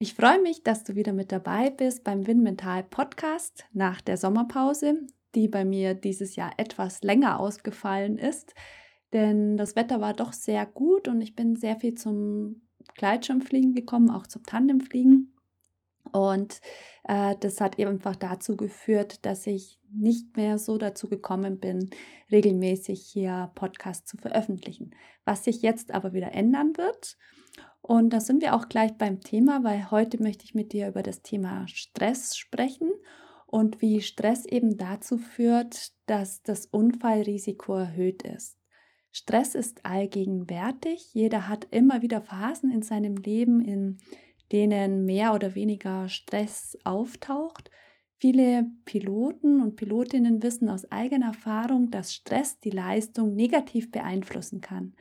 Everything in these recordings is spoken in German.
Ich freue mich, dass du wieder mit dabei bist beim Win Mental Podcast nach der Sommerpause, die bei mir dieses Jahr etwas länger ausgefallen ist, denn das Wetter war doch sehr gut und ich bin sehr viel zum Gleitschirmfliegen gekommen, auch zum Tandemfliegen. Und äh, das hat eben einfach dazu geführt, dass ich nicht mehr so dazu gekommen bin, regelmäßig hier Podcasts zu veröffentlichen. Was sich jetzt aber wieder ändern wird. Und da sind wir auch gleich beim Thema, weil heute möchte ich mit dir über das Thema Stress sprechen und wie Stress eben dazu führt, dass das Unfallrisiko erhöht ist. Stress ist allgegenwärtig. Jeder hat immer wieder Phasen in seinem Leben, in denen mehr oder weniger Stress auftaucht. Viele Piloten und Pilotinnen wissen aus eigener Erfahrung, dass Stress die Leistung negativ beeinflussen kann.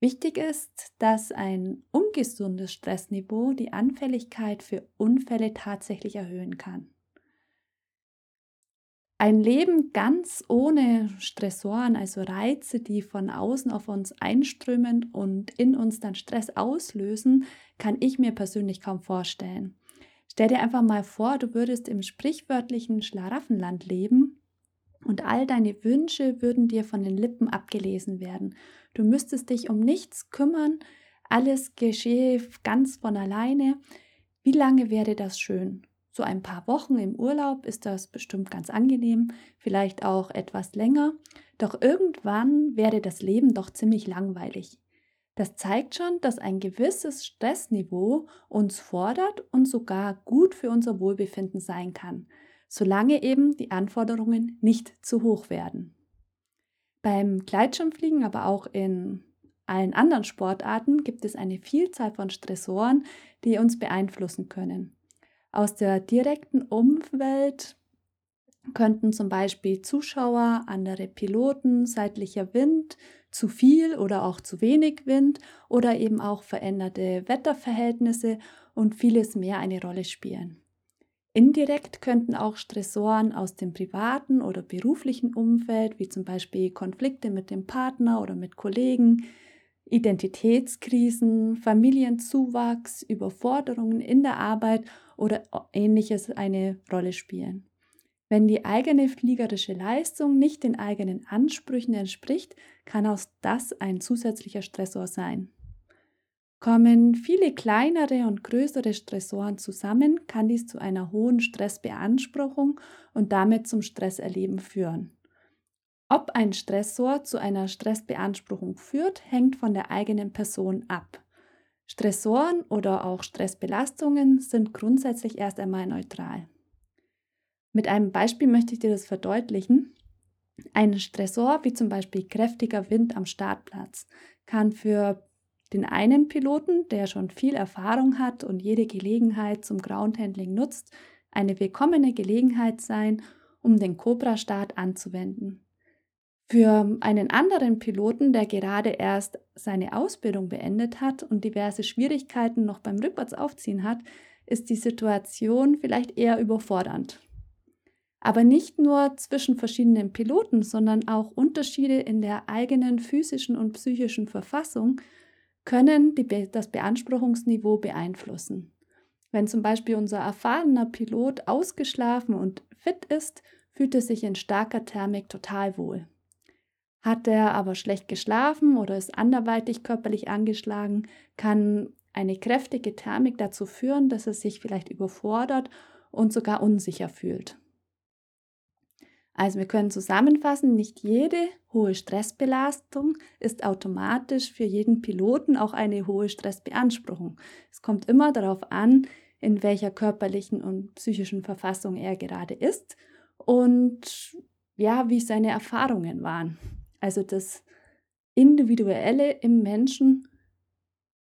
Wichtig ist, dass ein ungesundes Stressniveau die Anfälligkeit für Unfälle tatsächlich erhöhen kann. Ein Leben ganz ohne Stressoren, also Reize, die von außen auf uns einströmen und in uns dann Stress auslösen, kann ich mir persönlich kaum vorstellen. Stell dir einfach mal vor, du würdest im sprichwörtlichen Schlaraffenland leben und all deine Wünsche würden dir von den Lippen abgelesen werden. Du müsstest dich um nichts kümmern, alles geschehe ganz von alleine. Wie lange wäre das schön? So ein paar Wochen im Urlaub ist das bestimmt ganz angenehm, vielleicht auch etwas länger. Doch irgendwann wäre das Leben doch ziemlich langweilig. Das zeigt schon, dass ein gewisses Stressniveau uns fordert und sogar gut für unser Wohlbefinden sein kann, solange eben die Anforderungen nicht zu hoch werden. Beim Gleitschirmfliegen, aber auch in allen anderen Sportarten gibt es eine Vielzahl von Stressoren, die uns beeinflussen können. Aus der direkten Umwelt könnten zum Beispiel Zuschauer, andere Piloten, seitlicher Wind, zu viel oder auch zu wenig Wind oder eben auch veränderte Wetterverhältnisse und vieles mehr eine Rolle spielen. Indirekt könnten auch Stressoren aus dem privaten oder beruflichen Umfeld, wie zum Beispiel Konflikte mit dem Partner oder mit Kollegen, Identitätskrisen, Familienzuwachs, Überforderungen in der Arbeit oder ähnliches eine Rolle spielen. Wenn die eigene fliegerische Leistung nicht den eigenen Ansprüchen entspricht, kann auch das ein zusätzlicher Stressor sein. Kommen viele kleinere und größere Stressoren zusammen, kann dies zu einer hohen Stressbeanspruchung und damit zum Stresserleben führen. Ob ein Stressor zu einer Stressbeanspruchung führt, hängt von der eigenen Person ab. Stressoren oder auch Stressbelastungen sind grundsätzlich erst einmal neutral. Mit einem Beispiel möchte ich dir das verdeutlichen. Ein Stressor, wie zum Beispiel kräftiger Wind am Startplatz, kann für den einen Piloten, der schon viel Erfahrung hat und jede Gelegenheit zum Groundhandling nutzt, eine willkommene Gelegenheit sein, um den Cobra-Start anzuwenden. Für einen anderen Piloten, der gerade erst seine Ausbildung beendet hat und diverse Schwierigkeiten noch beim Rückwärtsaufziehen hat, ist die Situation vielleicht eher überfordernd. Aber nicht nur zwischen verschiedenen Piloten, sondern auch Unterschiede in der eigenen physischen und psychischen Verfassung können die, das Beanspruchungsniveau beeinflussen. Wenn zum Beispiel unser erfahrener Pilot ausgeschlafen und fit ist, fühlt er sich in starker Thermik total wohl. Hat er aber schlecht geschlafen oder ist anderweitig körperlich angeschlagen, kann eine kräftige Thermik dazu führen, dass er sich vielleicht überfordert und sogar unsicher fühlt. Also wir können zusammenfassen, nicht jede hohe Stressbelastung ist automatisch für jeden Piloten auch eine hohe Stressbeanspruchung. Es kommt immer darauf an, in welcher körperlichen und psychischen Verfassung er gerade ist und ja, wie seine Erfahrungen waren. Also das Individuelle im Menschen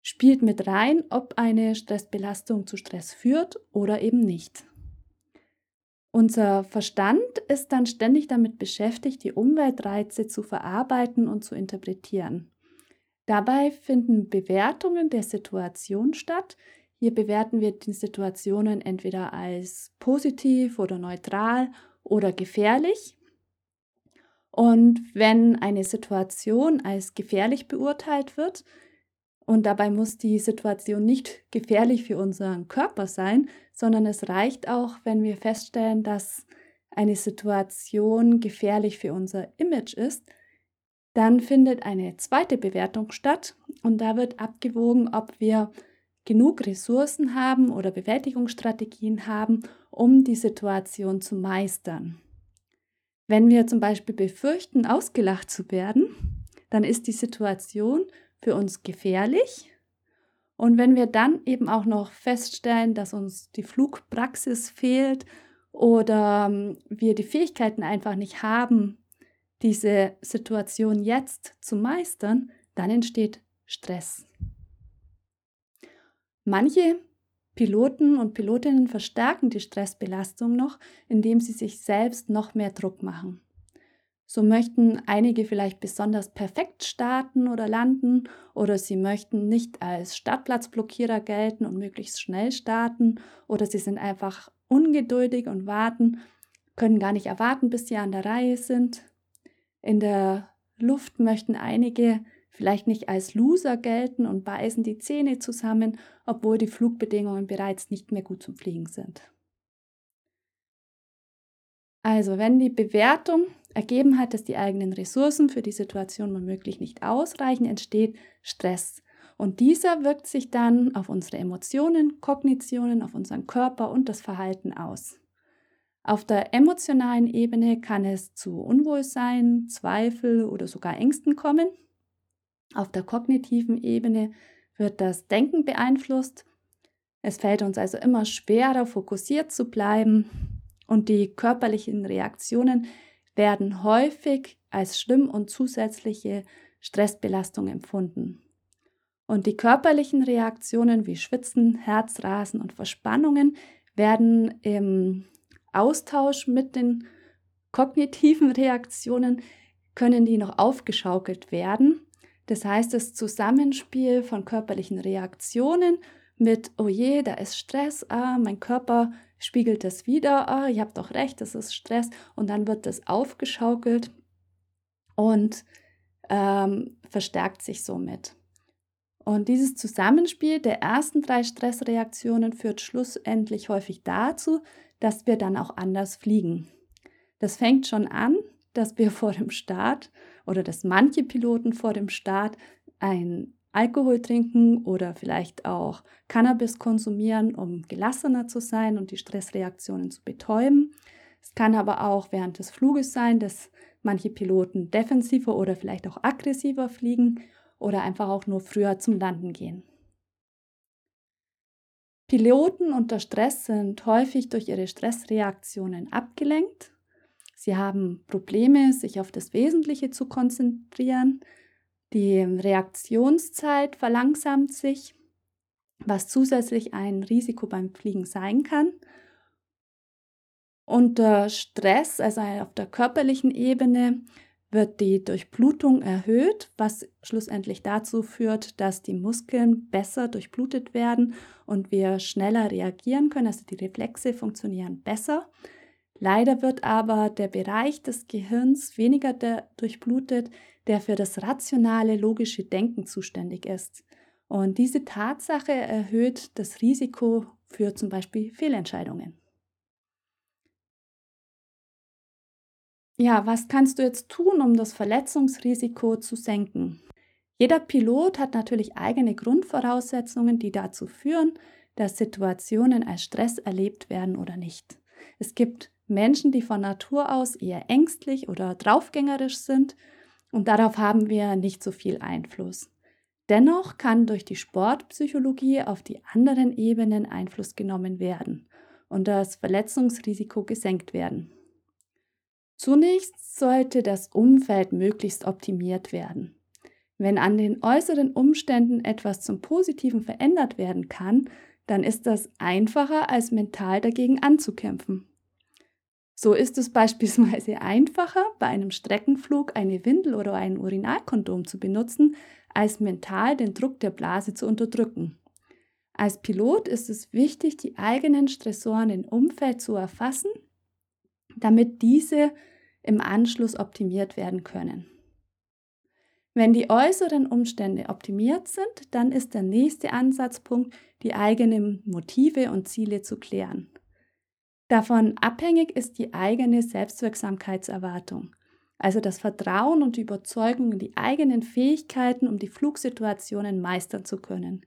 spielt mit rein, ob eine Stressbelastung zu Stress führt oder eben nicht. Unser Verstand ist dann ständig damit beschäftigt, die Umweltreize zu verarbeiten und zu interpretieren. Dabei finden Bewertungen der Situation statt. Hier bewerten wir die Situationen entweder als positiv oder neutral oder gefährlich. Und wenn eine Situation als gefährlich beurteilt wird, und dabei muss die Situation nicht gefährlich für unseren Körper sein, sondern es reicht auch, wenn wir feststellen, dass eine Situation gefährlich für unser Image ist, dann findet eine zweite Bewertung statt und da wird abgewogen, ob wir genug Ressourcen haben oder Bewältigungsstrategien haben, um die Situation zu meistern. Wenn wir zum Beispiel befürchten, ausgelacht zu werden, dann ist die Situation für uns gefährlich. Und wenn wir dann eben auch noch feststellen, dass uns die Flugpraxis fehlt oder ähm, wir die Fähigkeiten einfach nicht haben, diese Situation jetzt zu meistern, dann entsteht Stress. Manche Piloten und Pilotinnen verstärken die Stressbelastung noch, indem sie sich selbst noch mehr Druck machen. So möchten einige vielleicht besonders perfekt starten oder landen oder sie möchten nicht als Startplatzblockierer gelten und möglichst schnell starten oder sie sind einfach ungeduldig und warten, können gar nicht erwarten, bis sie an der Reihe sind. In der Luft möchten einige vielleicht nicht als Loser gelten und beißen die Zähne zusammen, obwohl die Flugbedingungen bereits nicht mehr gut zum Fliegen sind. Also, wenn die Bewertung ergeben hat, dass die eigenen Ressourcen für die Situation womöglich nicht ausreichen, entsteht Stress. Und dieser wirkt sich dann auf unsere Emotionen, Kognitionen, auf unseren Körper und das Verhalten aus. Auf der emotionalen Ebene kann es zu Unwohlsein, Zweifel oder sogar Ängsten kommen. Auf der kognitiven Ebene wird das Denken beeinflusst. Es fällt uns also immer schwerer, fokussiert zu bleiben und die körperlichen Reaktionen werden häufig als schlimm und zusätzliche Stressbelastung empfunden. Und die körperlichen Reaktionen wie Schwitzen, Herzrasen und Verspannungen werden im Austausch mit den kognitiven Reaktionen können die noch aufgeschaukelt werden. Das heißt, das Zusammenspiel von körperlichen Reaktionen mit, oh je, da ist Stress, ah, mein Körper spiegelt das wieder, ah, ihr habt doch recht, das ist Stress und dann wird das aufgeschaukelt und ähm, verstärkt sich somit. Und dieses Zusammenspiel der ersten drei Stressreaktionen führt schlussendlich häufig dazu, dass wir dann auch anders fliegen. Das fängt schon an, dass wir vor dem Start oder dass manche Piloten vor dem Start ein Alkohol trinken oder vielleicht auch Cannabis konsumieren, um gelassener zu sein und die Stressreaktionen zu betäuben. Es kann aber auch während des Fluges sein, dass manche Piloten defensiver oder vielleicht auch aggressiver fliegen oder einfach auch nur früher zum Landen gehen. Piloten unter Stress sind häufig durch ihre Stressreaktionen abgelenkt. Sie haben Probleme, sich auf das Wesentliche zu konzentrieren. Die Reaktionszeit verlangsamt sich, was zusätzlich ein Risiko beim Fliegen sein kann. Unter Stress, also auf der körperlichen Ebene, wird die Durchblutung erhöht, was schlussendlich dazu führt, dass die Muskeln besser durchblutet werden und wir schneller reagieren können, also die Reflexe funktionieren besser. Leider wird aber der Bereich des Gehirns weniger durchblutet, der für das rationale, logische Denken zuständig ist. Und diese Tatsache erhöht das Risiko für zum Beispiel Fehlentscheidungen. Ja, was kannst du jetzt tun, um das Verletzungsrisiko zu senken? Jeder Pilot hat natürlich eigene Grundvoraussetzungen, die dazu führen, dass Situationen als Stress erlebt werden oder nicht. Es gibt Menschen, die von Natur aus eher ängstlich oder draufgängerisch sind und darauf haben wir nicht so viel Einfluss. Dennoch kann durch die Sportpsychologie auf die anderen Ebenen Einfluss genommen werden und das Verletzungsrisiko gesenkt werden. Zunächst sollte das Umfeld möglichst optimiert werden. Wenn an den äußeren Umständen etwas zum Positiven verändert werden kann, dann ist das einfacher, als mental dagegen anzukämpfen. So ist es beispielsweise einfacher, bei einem Streckenflug eine Windel oder ein Urinalkondom zu benutzen, als mental den Druck der Blase zu unterdrücken. Als Pilot ist es wichtig, die eigenen Stressoren im Umfeld zu erfassen, damit diese im Anschluss optimiert werden können. Wenn die äußeren Umstände optimiert sind, dann ist der nächste Ansatzpunkt, die eigenen Motive und Ziele zu klären. Davon abhängig ist die eigene Selbstwirksamkeitserwartung, also das Vertrauen und die Überzeugung in die eigenen Fähigkeiten, um die Flugsituationen meistern zu können.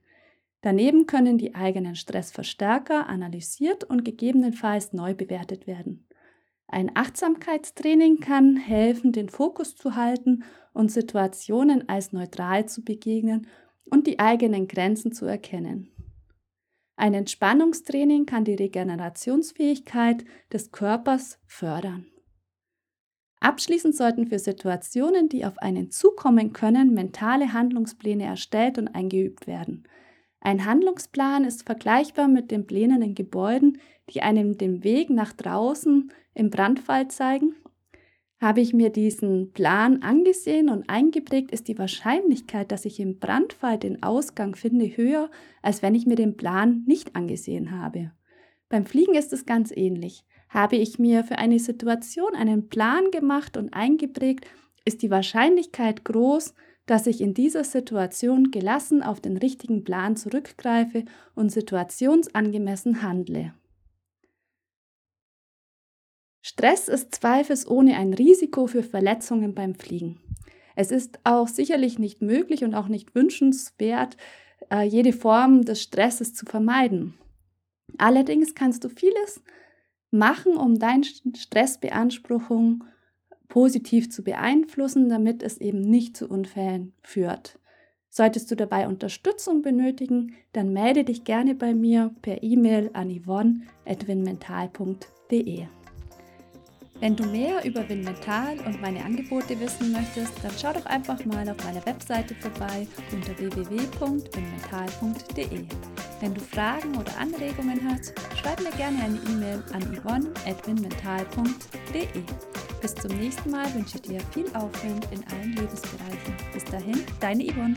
Daneben können die eigenen Stressverstärker analysiert und gegebenenfalls neu bewertet werden. Ein Achtsamkeitstraining kann helfen, den Fokus zu halten und Situationen als neutral zu begegnen und die eigenen Grenzen zu erkennen. Ein Entspannungstraining kann die Regenerationsfähigkeit des Körpers fördern. Abschließend sollten für Situationen, die auf einen zukommen können, mentale Handlungspläne erstellt und eingeübt werden. Ein Handlungsplan ist vergleichbar mit den Plänen in Gebäuden, die einem den Weg nach draußen im Brandfall zeigen habe ich mir diesen Plan angesehen und eingeprägt, ist die Wahrscheinlichkeit, dass ich im Brandfall den Ausgang finde, höher, als wenn ich mir den Plan nicht angesehen habe. Beim Fliegen ist es ganz ähnlich. Habe ich mir für eine Situation einen Plan gemacht und eingeprägt, ist die Wahrscheinlichkeit groß, dass ich in dieser Situation gelassen auf den richtigen Plan zurückgreife und situationsangemessen handle. Stress ist zweifelsohne ein Risiko für Verletzungen beim Fliegen. Es ist auch sicherlich nicht möglich und auch nicht wünschenswert, äh, jede Form des Stresses zu vermeiden. Allerdings kannst du vieles machen, um deine Stressbeanspruchung positiv zu beeinflussen, damit es eben nicht zu Unfällen führt. Solltest du dabei Unterstützung benötigen, dann melde dich gerne bei mir per E-Mail an yvonne.winmental.de. Wenn du mehr über Winmental und meine Angebote wissen möchtest, dann schau doch einfach mal auf meiner Webseite vorbei unter www.winmental.de. Wenn du Fragen oder Anregungen hast, schreib mir gerne eine E-Mail an yvonne.winmental.de. Bis zum nächsten Mal wünsche ich dir viel Aufwind in allen Lebensbereichen. Bis dahin, deine Yvonne.